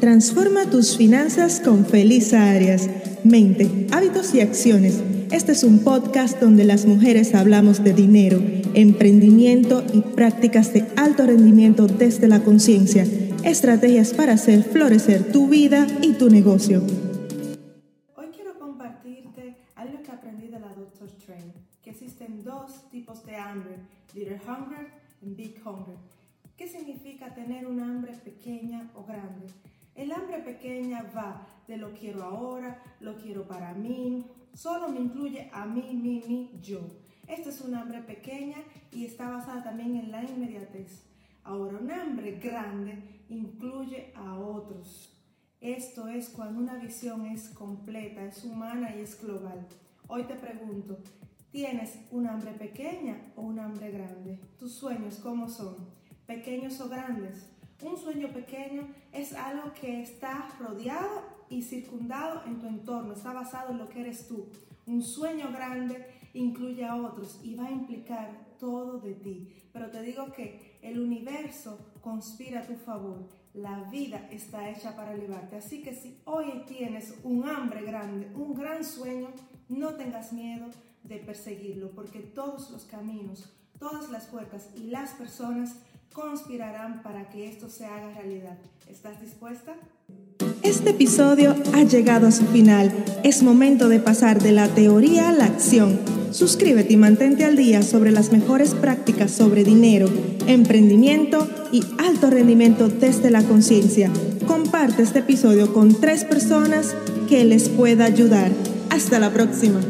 Transforma tus finanzas con Feliz Arias. Mente, hábitos y acciones. Este es un podcast donde las mujeres hablamos de dinero, emprendimiento y prácticas de alto rendimiento desde la conciencia. Estrategias para hacer florecer tu vida y tu negocio. Hoy quiero compartirte algo que aprendí de la Dr. Train, que existen dos tipos de hambre, Little Hunger y Big Hunger. ¿Qué significa tener un hambre pequeña o grande? El hambre pequeña va de lo quiero ahora, lo quiero para mí, solo me incluye a mí, mí, mí, yo. Esta es una hambre pequeña y está basada también en la inmediatez. Ahora, un hambre grande incluye a otros. Esto es cuando una visión es completa, es humana y es global. Hoy te pregunto, ¿tienes un hambre pequeña o un hambre grande? ¿Tus sueños cómo son? ¿Pequeños o grandes? Un sueño pequeño es algo que está rodeado y circundado en tu entorno, está basado en lo que eres tú. Un sueño grande incluye a otros y va a implicar todo de ti. Pero te digo que el universo conspira a tu favor. La vida está hecha para elevarte. Así que si hoy tienes un hambre grande, un gran sueño, no tengas miedo de perseguirlo, porque todos los caminos, todas las puertas y las personas conspirarán para que esto se haga realidad. ¿Estás dispuesta? Este episodio ha llegado a su final. Es momento de pasar de la teoría a la acción. Suscríbete y mantente al día sobre las mejores prácticas sobre dinero, emprendimiento y alto rendimiento desde la conciencia. Comparte este episodio con tres personas que les pueda ayudar. Hasta la próxima.